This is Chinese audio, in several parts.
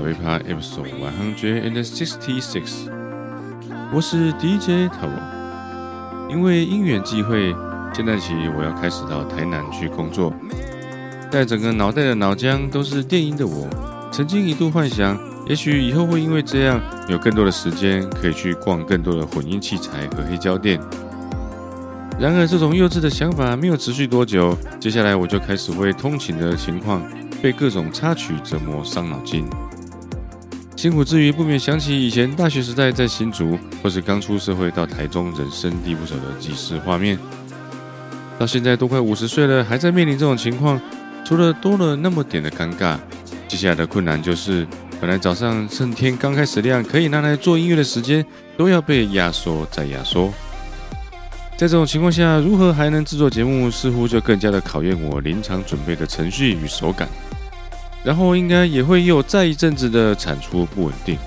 小贝趴 Episode One Hundred and Sixty Six。我是 DJ 塔罗。因为因缘际会，现在起我要开始到台南去工作。带整个脑袋的脑浆都是电音的我，曾经一度幻想，也许以后会因为这样有更多的时间可以去逛更多的混音器材和黑胶店。然而，这种幼稚的想法没有持续多久，接下来我就开始为通勤的情况。被各种插曲折磨，伤脑筋。辛苦之余，不免想起以前大学时代在新竹，或是刚出社会到台中，人生地不熟的即时画面。到现在都快五十岁了，还在面临这种情况，除了多了那么点的尴尬，接下来的困难就是，本来早上趁天刚开始亮，可以拿来做音乐的时间，都要被压缩再压缩。在这种情况下，如何还能制作节目，似乎就更加的考验我临场准备的程序与手感。然后应该也会又再一阵子的产出不稳定。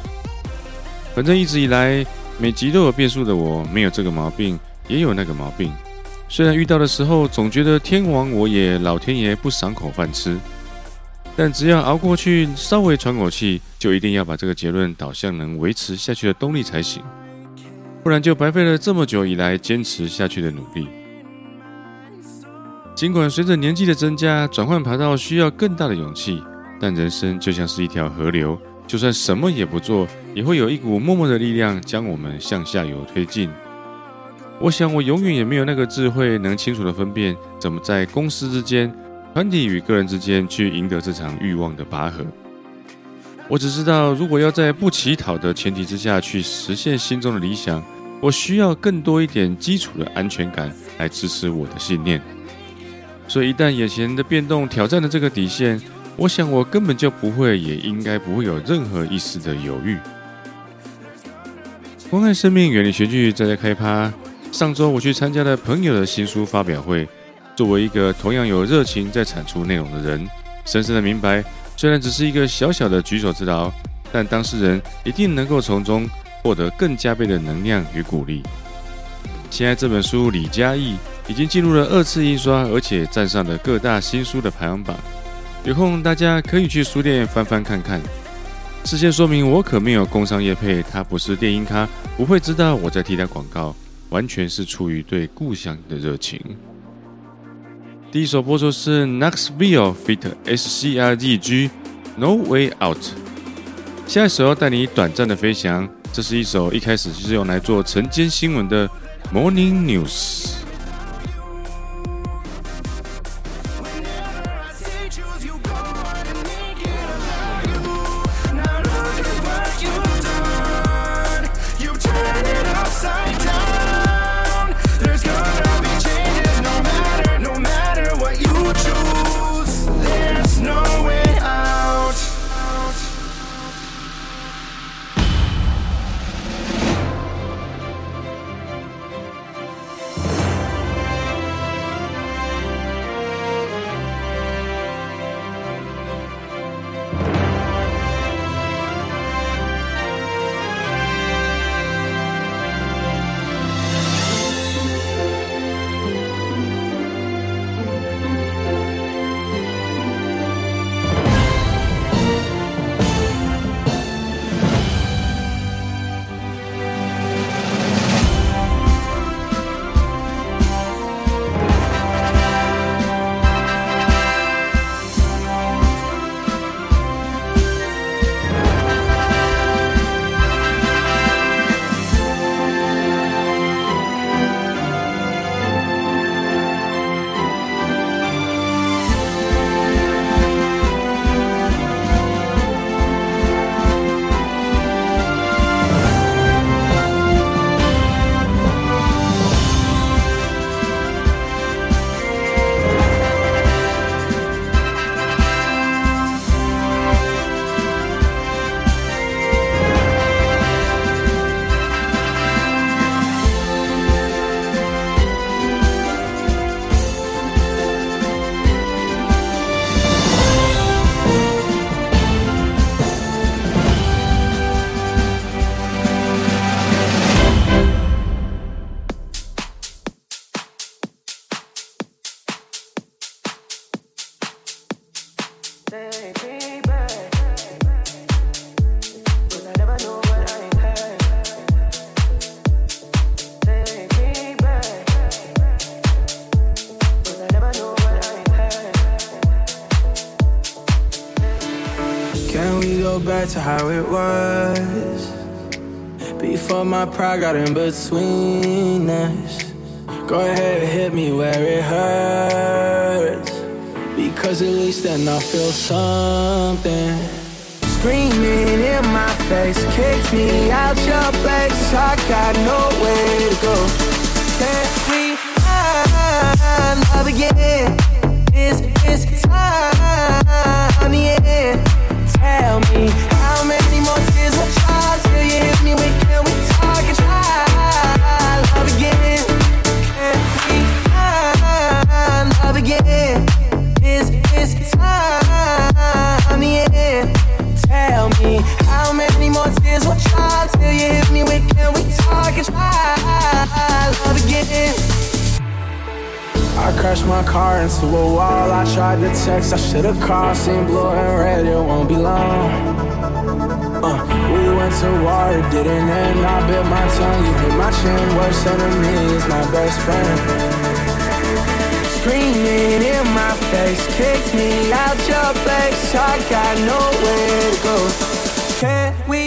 反正一直以来每集都有变数的我，没有这个毛病，也有那个毛病。虽然遇到的时候总觉得天亡我也，老天爷不赏口饭吃，但只要熬过去，稍微喘口气，就一定要把这个结论导向能维持下去的动力才行，不然就白费了这么久以来坚持下去的努力。尽管随着年纪的增加，转换跑道需要更大的勇气。但人生就像是一条河流，就算什么也不做，也会有一股默默的力量将我们向下游推进。我想，我永远也没有那个智慧，能清楚地分辨怎么在公司之间、团体与个人之间去赢得这场欲望的拔河。我只知道，如果要在不乞讨的前提之下去实现心中的理想，我需要更多一点基础的安全感来支持我的信念。所以，一旦眼前的变动挑战了这个底线，我想，我根本就不会，也应该不会有任何一丝的犹豫。关爱生命，远离学剧，再来开趴。上周我去参加了朋友的新书发表会，作为一个同样有热情在产出内容的人，深深的明白，虽然只是一个小小的举手之劳，但当事人一定能够从中获得更加倍的能量与鼓励。现在这本书《李嘉毅》已经进入了二次印刷，而且站上了各大新书的排行榜。有空大家可以去书店翻翻看看。事先说明，我可没有工商业配，他不是电音咖，不会知道我在替他广告，完全是出于对故乡的热情。第一首播出是 Knoxville feat. SCRGG No Way Out。下一首要带你短暂的飞翔，这是一首一开始就是用来做晨间新闻的 Morning News。Back to how it was before my pride got in between us. Go ahead, hit me where it hurts. Because at least then I feel something. Screaming in my face, kicks me out your place. I got nowhere to go. Can we find love again? Is time end? Tell me can we talk and try love again? I crashed my car into a wall. I tried to text, I should've called. Seen blue and red, it won't be long. Uh, we went to war, didn't end. I bit my tongue, you hit my chin. Worst enemy is my best friend. Screaming in my face, kicked me out your place. I got nowhere to go. Can we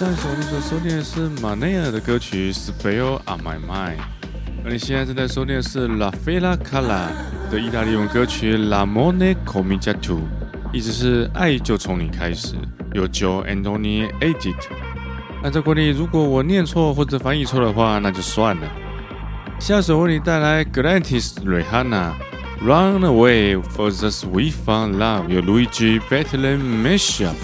上一首你说收听的是马内尔的歌曲《Spell on My Mind》，而你现在正在收听的是 La Fela Cara 的意大利文歌曲《La Mone comincia tu》，意思是爱就从你开始，由 Joe Anthony edit。按照惯例，如果我念错或者翻译错的话，那就算了。下首为你带来 Galantis Rihanna Run Away for the Sweet Fun Love，由 Luigi Bethlen Mashup。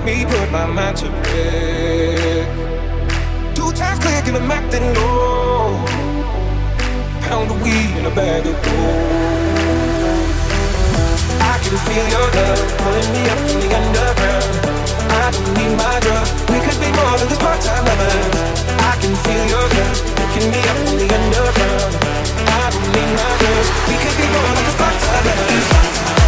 help me put my mind to bed. Two times clicking, I'm acting low. Pound of weed in a bag of gold. I can feel your love pulling me up from the underground. I don't need my drug. We could be more than just part-time lovers. I can feel your love picking me up from the underground. I don't need my drugs. We could be more than just part-time lovers.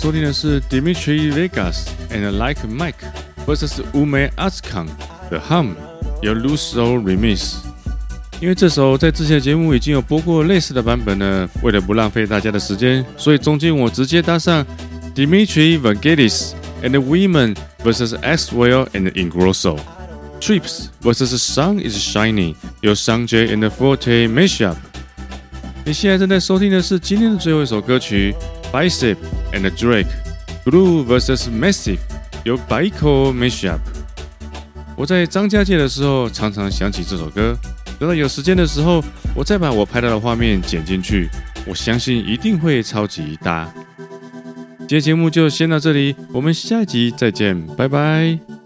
收听的是 Dimitri Vegas and Like Mike vs Ume Azkan 的 Hum 由 Luso Remix。因为这首在之前的节目已经有播过类似的版本呢，为了不浪费大家的时间，所以中间我直接搭上 Dimitri Vangelis and Women vs Axwell and Ingrosso。Trips vs Sun is Shining 由 Sun J and Forte Mashup。你现在正在收听的是今天的最后一首歌曲《 Bicep and Drake Blue vs Massive》，由 Bico Mashup。我在张家界的时候，常常想起这首歌。等到有时间的时候，我再把我拍到的画面剪进去，我相信一定会超级搭。今天节目就先到这里，我们下一集再见，拜拜。